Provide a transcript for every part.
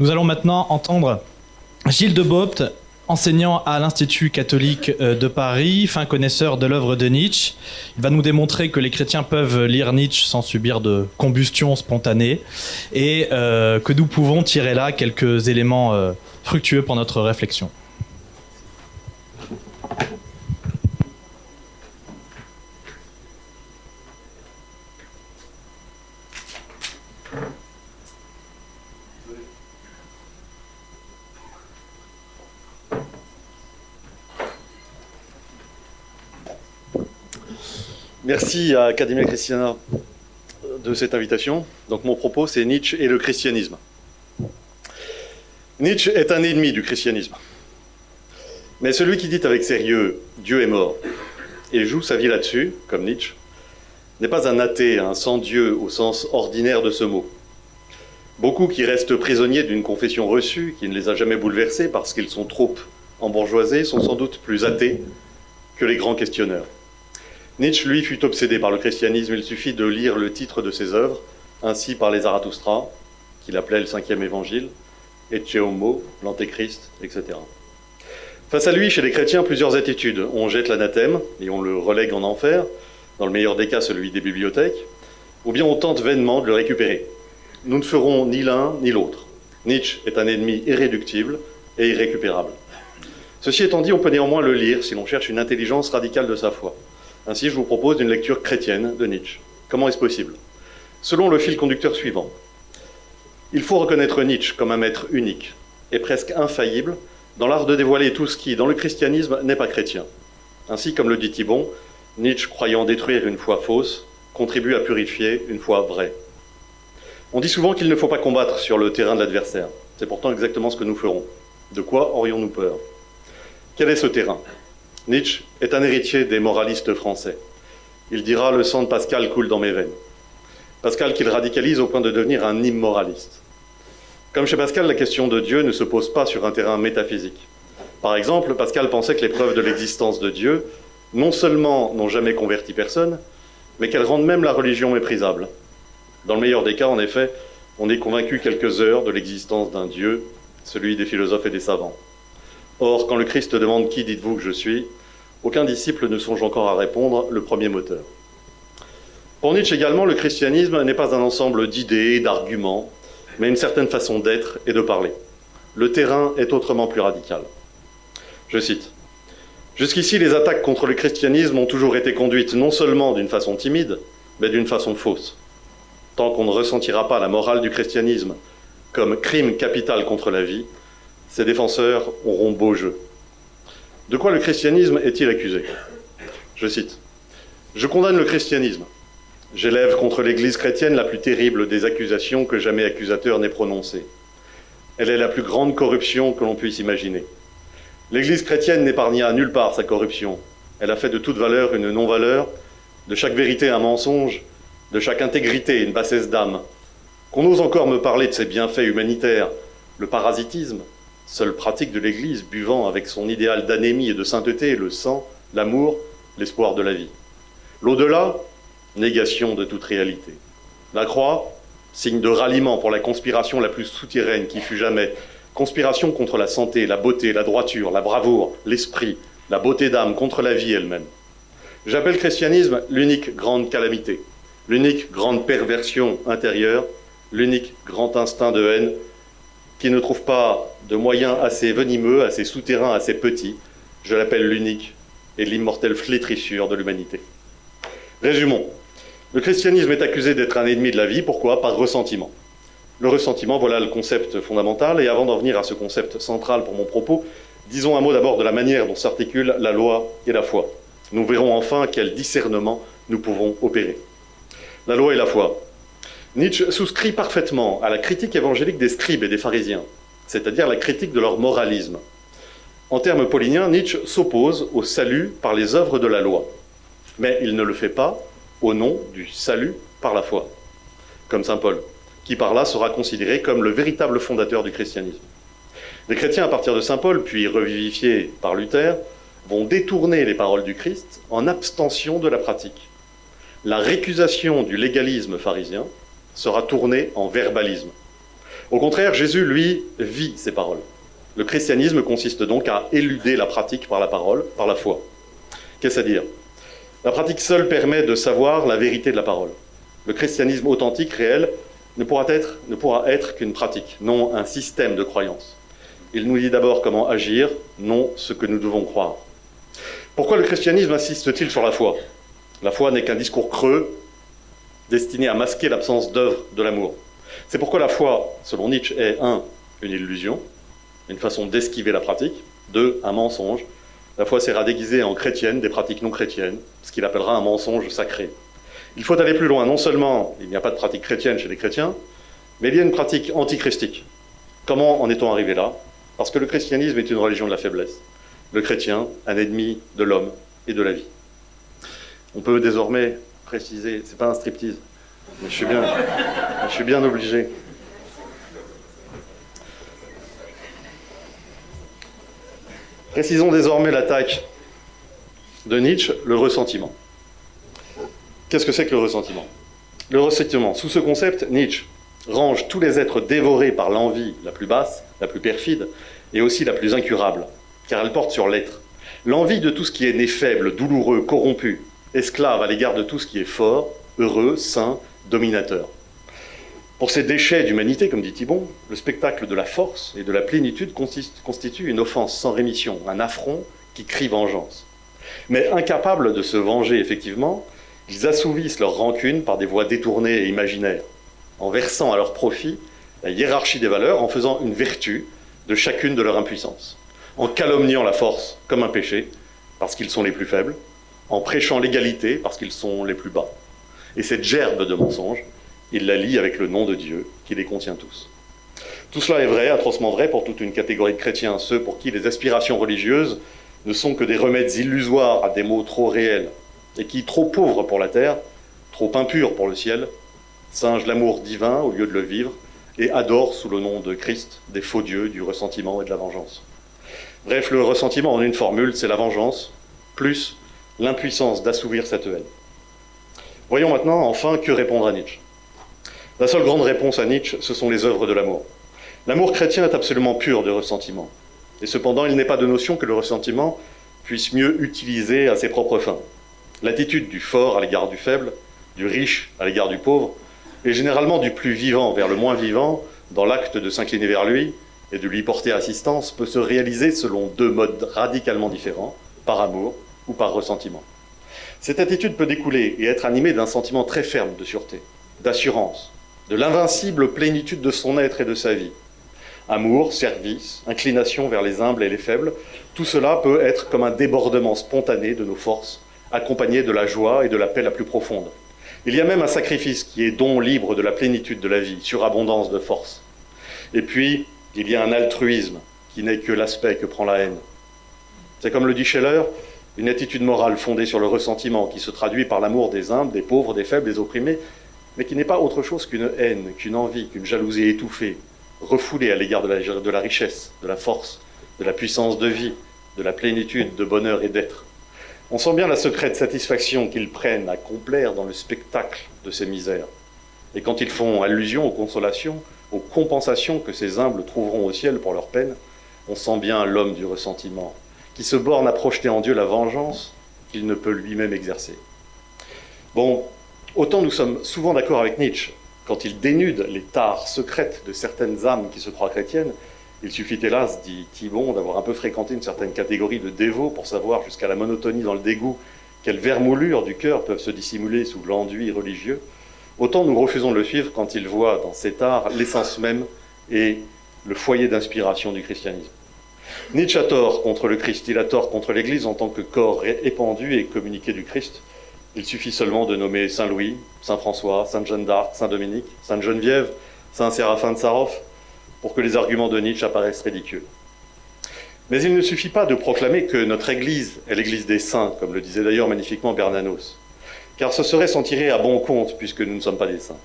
Nous allons maintenant entendre Gilles de Bopt, enseignant à l'Institut catholique euh, de Paris, fin connaisseur de l'œuvre de Nietzsche. Il va nous démontrer que les chrétiens peuvent lire Nietzsche sans subir de combustion spontanée et euh, que nous pouvons tirer là quelques éléments euh, fructueux pour notre réflexion. Merci à Academia Christiana de cette invitation. Donc mon propos, c'est Nietzsche et le christianisme. Nietzsche est un ennemi du christianisme. Mais celui qui dit avec sérieux Dieu est mort et joue sa vie là-dessus, comme Nietzsche, n'est pas un athée, un sans-Dieu au sens ordinaire de ce mot. Beaucoup qui restent prisonniers d'une confession reçue qui ne les a jamais bouleversés parce qu'ils sont trop embourgeoisés sont sans doute plus athées que les grands questionneurs. Nietzsche, lui, fut obsédé par le christianisme. Il suffit de lire le titre de ses œuvres, ainsi par les Zarathustra, qu'il appelait le cinquième évangile, et Homo, l'antéchrist, etc. Face à lui, chez les chrétiens, plusieurs attitudes. On jette l'anathème et on le relègue en enfer, dans le meilleur des cas celui des bibliothèques, ou bien on tente vainement de le récupérer. Nous ne ferons ni l'un ni l'autre. Nietzsche est un ennemi irréductible et irrécupérable. Ceci étant dit, on peut néanmoins le lire si l'on cherche une intelligence radicale de sa foi. Ainsi, je vous propose une lecture chrétienne de Nietzsche. Comment est-ce possible? Selon le fil conducteur suivant, il faut reconnaître Nietzsche comme un maître unique et presque infaillible dans l'art de dévoiler tout ce qui, dans le christianisme, n'est pas chrétien. Ainsi, comme le dit Thibon, Nietzsche, croyant détruire une foi fausse, contribue à purifier une foi vraie. On dit souvent qu'il ne faut pas combattre sur le terrain de l'adversaire. C'est pourtant exactement ce que nous ferons. De quoi aurions-nous peur? Quel est ce terrain? Nietzsche est un héritier des moralistes français. Il dira Le sang de Pascal coule dans mes veines. Pascal qu'il radicalise au point de devenir un immoraliste. Comme chez Pascal, la question de Dieu ne se pose pas sur un terrain métaphysique. Par exemple, Pascal pensait que les preuves de l'existence de Dieu non seulement n'ont jamais converti personne, mais qu'elles rendent même la religion méprisable. Dans le meilleur des cas, en effet, on est convaincu quelques heures de l'existence d'un Dieu, celui des philosophes et des savants. Or, quand le Christ demande qui dites-vous que je suis, aucun disciple ne songe encore à répondre le premier moteur. Pour Nietzsche également, le christianisme n'est pas un ensemble d'idées d'arguments, mais une certaine façon d'être et de parler. Le terrain est autrement plus radical. Je cite Jusqu'ici, les attaques contre le christianisme ont toujours été conduites non seulement d'une façon timide, mais d'une façon fausse. Tant qu'on ne ressentira pas la morale du christianisme comme crime capital contre la vie, ses défenseurs auront beau jeu. De quoi le christianisme est-il accusé? Je cite Je condamne le christianisme. J'élève contre l'Église chrétienne la plus terrible des accusations que jamais accusateur n'ait prononcées. Elle est la plus grande corruption que l'on puisse imaginer. L'Église chrétienne n'épargna nulle part sa corruption. Elle a fait de toute valeur une non-valeur, de chaque vérité un mensonge, de chaque intégrité une bassesse d'âme. Qu'on ose encore me parler de ses bienfaits humanitaires, le parasitisme, seule pratique de l'Église, buvant avec son idéal d'anémie et de sainteté le sang, l'amour, l'espoir de la vie. L'au-delà, négation de toute réalité. La croix, signe de ralliement pour la conspiration la plus souterraine qui fut jamais, conspiration contre la santé, la beauté, la droiture, la bravoure, l'esprit, la beauté d'âme, contre la vie elle-même. J'appelle christianisme l'unique grande calamité, l'unique grande perversion intérieure, l'unique grand instinct de haine qui ne trouve pas de moyens assez venimeux, assez souterrains, assez petits. Je l'appelle l'unique et l'immortelle flétrissure de l'humanité. Résumons. Le christianisme est accusé d'être un ennemi de la vie. Pourquoi? Par ressentiment. Le ressentiment, voilà le concept fondamental. Et avant d'en venir à ce concept central pour mon propos, disons un mot d'abord de la manière dont s'articulent la loi et la foi. Nous verrons enfin quel discernement nous pouvons opérer. La loi et la foi. Nietzsche souscrit parfaitement à la critique évangélique des scribes et des pharisiens, c'est-à-dire la critique de leur moralisme. En termes pauliniens, Nietzsche s'oppose au salut par les œuvres de la loi, mais il ne le fait pas au nom du salut par la foi, comme Saint Paul, qui par là sera considéré comme le véritable fondateur du christianisme. Les chrétiens, à partir de Saint Paul, puis revivifiés par Luther, vont détourner les paroles du Christ en abstention de la pratique. La récusation du légalisme pharisien, sera tourné en verbalisme. Au contraire, Jésus, lui, vit ces paroles. Le christianisme consiste donc à éluder la pratique par la parole, par la foi. Qu'est-ce à dire? La pratique seule permet de savoir la vérité de la parole. Le christianisme authentique, réel, ne pourra être, ne pourra être qu'une pratique, non un système de croyance. Il nous dit d'abord comment agir, non ce que nous devons croire. Pourquoi le christianisme insiste-t-il sur la foi? La foi n'est qu'un discours creux destiné à masquer l'absence d'œuvre de l'amour. C'est pourquoi la foi, selon Nietzsche, est un, une illusion, une façon d'esquiver la pratique, deux, un mensonge. La foi sert à déguiser en chrétienne des pratiques non chrétiennes, ce qu'il appellera un mensonge sacré. Il faut aller plus loin. Non seulement il n'y a pas de pratique chrétienne chez les chrétiens, mais il y a une pratique antichristique. Comment en est-on arrivé là? Parce que le christianisme est une religion de la faiblesse. Le chrétien, un ennemi de l'homme et de la vie. On peut désormais préciser, c'est pas un striptease, mais je suis bien, je suis bien obligé. Précisons désormais l'attaque de Nietzsche, le ressentiment. Qu'est-ce que c'est que le ressentiment? Le ressentiment, sous ce concept, Nietzsche range tous les êtres dévorés par l'envie la plus basse, la plus perfide, et aussi la plus incurable, car elle porte sur l'être. L'envie de tout ce qui est né faible, douloureux, corrompu, esclave à l'égard de tout ce qui est fort, heureux, sain, dominateur. Pour ces déchets d'humanité, comme dit Thibon, le spectacle de la force et de la plénitude constitue une offense sans rémission, un affront qui crie vengeance. Mais incapables de se venger effectivement, ils assouvissent leur rancune par des voies détournées et imaginaires, en versant à leur profit la hiérarchie des valeurs, en faisant une vertu de chacune de leurs impuissances, en calomniant la force comme un péché, parce qu'ils sont les plus faibles, en prêchant l'égalité, parce qu'ils sont les plus bas. Et cette gerbe de mensonges, ils la lient avec le nom de Dieu, qui les contient tous. Tout cela est vrai, atrocement vrai pour toute une catégorie de chrétiens, ceux pour qui les aspirations religieuses ne sont que des remèdes illusoires à des maux trop réels, et qui, trop pauvres pour la terre, trop impurs pour le ciel, singent l'amour divin au lieu de le vivre, et adorent sous le nom de Christ des faux dieux du ressentiment et de la vengeance. Bref, le ressentiment en une formule, c'est la vengeance, plus l'impuissance d'assouvir cette haine. Voyons maintenant enfin que répondre à Nietzsche. La seule grande réponse à Nietzsche, ce sont les œuvres de l'amour. L'amour chrétien est absolument pur de ressentiment. Et cependant, il n'est pas de notion que le ressentiment puisse mieux utiliser à ses propres fins. L'attitude du fort à l'égard du faible, du riche à l'égard du pauvre, et généralement du plus vivant vers le moins vivant, dans l'acte de s'incliner vers lui et de lui porter assistance, peut se réaliser selon deux modes radicalement différents, par amour ou par ressentiment. Cette attitude peut découler et être animée d'un sentiment très ferme de sûreté, d'assurance, de l'invincible plénitude de son être et de sa vie. Amour, service, inclination vers les humbles et les faibles, tout cela peut être comme un débordement spontané de nos forces, accompagné de la joie et de la paix la plus profonde. Il y a même un sacrifice qui est don libre de la plénitude de la vie, surabondance de force. Et puis, il y a un altruisme qui n'est que l'aspect que prend la haine. C'est comme le dit Scheller, une attitude morale fondée sur le ressentiment qui se traduit par l'amour des humbles, des pauvres, des faibles, des opprimés, mais qui n'est pas autre chose qu'une haine, qu'une envie, qu'une jalousie étouffée, refoulée à l'égard de la, richesse, de la force, de la puissance de vie, de la plénitude, de bonheur et d'être. On sent bien la secrète satisfaction qu'ils prennent à complaire dans le spectacle de ces misères. Et quand ils font allusion aux consolations, aux compensations que ces humbles trouveront au ciel pour leur peine, on sent bien l'homme du ressentiment, qui se borne à projeter en Dieu la vengeance qu'il ne peut lui-même exercer. Bon, autant nous sommes souvent d'accord avec Nietzsche quand il dénude les tares secrètes de certaines âmes qui se croient chrétiennes, il suffit hélas, dit Thibon, d'avoir un peu fréquenté une certaine catégorie de dévots pour savoir jusqu'à la monotonie dans le dégoût quelles vermoulures du cœur peuvent se dissimuler sous l'enduit religieux. Autant nous refusons de le suivre quand il voit dans cet art l'essence même et le foyer d'inspiration du christianisme. Nietzsche a tort contre le Christ, il a tort contre l'Église en tant que corps épandu et communiqué du Christ. Il suffit seulement de nommer Saint Louis, Saint François, Sainte Jeanne d'Arc, Saint Dominique, Sainte Geneviève, Saint Séraphin de Sarov, pour que les arguments de Nietzsche apparaissent ridicules. Mais il ne suffit pas de proclamer que notre Église est l'Église des saints, comme le disait d'ailleurs magnifiquement Bernanos, car ce serait s'en tirer à bon compte puisque nous ne sommes pas des saints.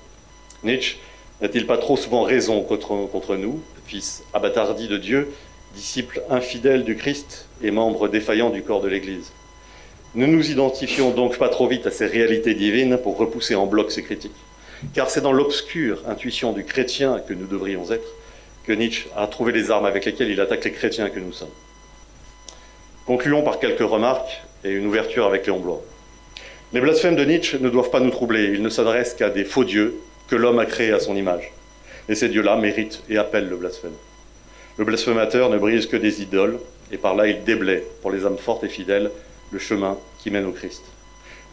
Nietzsche n'a-t-il pas trop souvent raison contre, contre nous, fils abattardi de Dieu, disciples infidèles du Christ et membres défaillants du corps de l'Église Ne nous identifions donc pas trop vite à ces réalités divines pour repousser en bloc ces critiques. car c'est dans l'obscure intuition du chrétien que nous devrions être que Nietzsche a trouvé les armes avec lesquelles il attaque les chrétiens que nous sommes. Concluons par quelques remarques et une ouverture avec Léon Blois. Les blasphèmes de Nietzsche ne doivent pas nous troubler, ils ne s'adressent qu'à des faux dieux que l'homme a créés à son image. Et ces dieux-là méritent et appellent le blasphème. Le blasphémateur ne brise que des idoles, et par là il déblaye, pour les âmes fortes et fidèles, le chemin qui mène au Christ.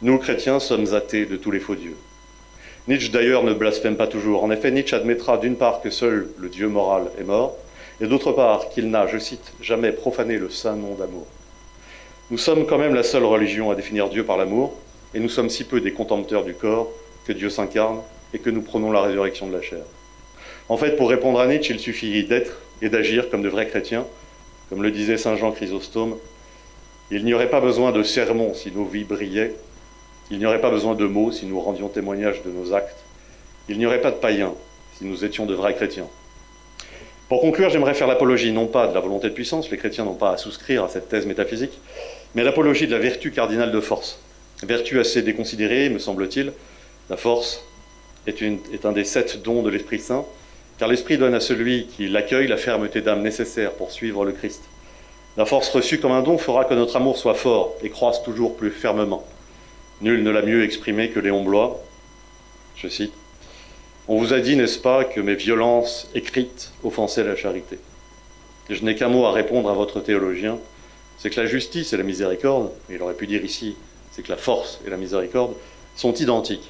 Nous, chrétiens, sommes athées de tous les faux dieux. Nietzsche d'ailleurs ne blasphème pas toujours. En effet, Nietzsche admettra d'une part que seul le Dieu moral est mort, et d'autre part qu'il n'a, je cite, jamais profané le saint nom d'amour. Nous sommes quand même la seule religion à définir Dieu par l'amour, et nous sommes si peu des contempteurs du corps que Dieu s'incarne et que nous prenons la résurrection de la chair. En fait, pour répondre à Nietzsche, il suffit d'être et d'agir comme de vrais chrétiens. Comme le disait Saint Jean Chrysostome, il n'y aurait pas besoin de sermons si nos vies brillaient, il n'y aurait pas besoin de mots si nous rendions témoignage de nos actes. Il n'y aurait pas de païens si nous étions de vrais chrétiens. Pour conclure, j'aimerais faire l'apologie non pas de la volonté de puissance, les chrétiens n'ont pas à souscrire à cette thèse métaphysique, mais l'apologie de la vertu cardinale de force. Vertu assez déconsidérée, me semble-t-il. La force est, un des sept dons de l'Esprit Saint, car l'Esprit donne à celui qui l'accueille la fermeté d'âme nécessaire pour suivre le Christ. La force reçue comme un don fera que notre amour soit fort et croisse toujours plus fermement. Nul ne l'a mieux exprimé que Léon Blois. Je cite On vous a dit, n'est-ce pas, que mes violences écrites offensaient la charité. Je n'ai qu'un mot à répondre à votre théologien c'est que la justice et la miséricorde, il aurait pu dire ici, c'est que la force et la miséricorde sont identiques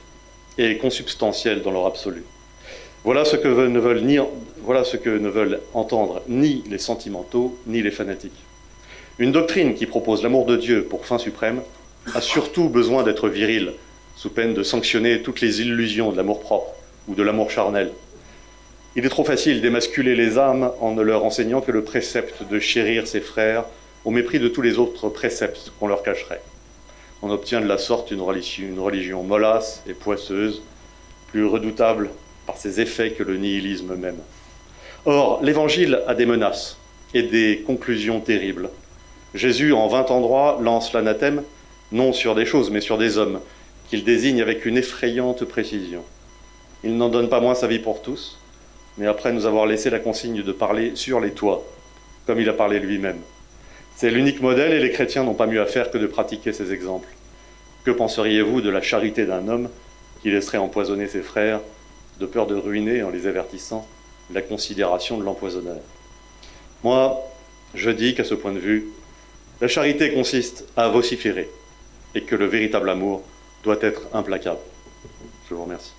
et consubstantielles dans leur absolu. Voilà ce que ne veulent, ni, voilà ce que ne veulent entendre ni les sentimentaux ni les fanatiques. Une doctrine qui propose l'amour de Dieu pour fin suprême a surtout besoin d'être viril, sous peine de sanctionner toutes les illusions de l'amour propre ou de l'amour charnel. Il est trop facile d'émasculer les âmes en ne leur enseignant que le précepte de chérir ses frères au mépris de tous les autres préceptes qu'on leur cacherait. On obtient de la sorte une religion, une religion mollasse et poisseuse, plus redoutable par ses effets que le nihilisme même. Or, l'Évangile a des menaces et des conclusions terribles. Jésus, en vingt endroits, lance l'anathème non sur des choses, mais sur des hommes, qu'il désigne avec une effrayante précision. Il n'en donne pas moins sa vie pour tous, mais après nous avoir laissé la consigne de parler sur les toits, comme il a parlé lui-même. C'est l'unique modèle et les chrétiens n'ont pas mieux à faire que de pratiquer ces exemples. Que penseriez-vous de la charité d'un homme qui laisserait empoisonner ses frères de peur de ruiner, en les avertissant, la considération de l'empoisonneur Moi, je dis qu'à ce point de vue, la charité consiste à vociférer et que le véritable amour doit être implacable. Je vous remercie.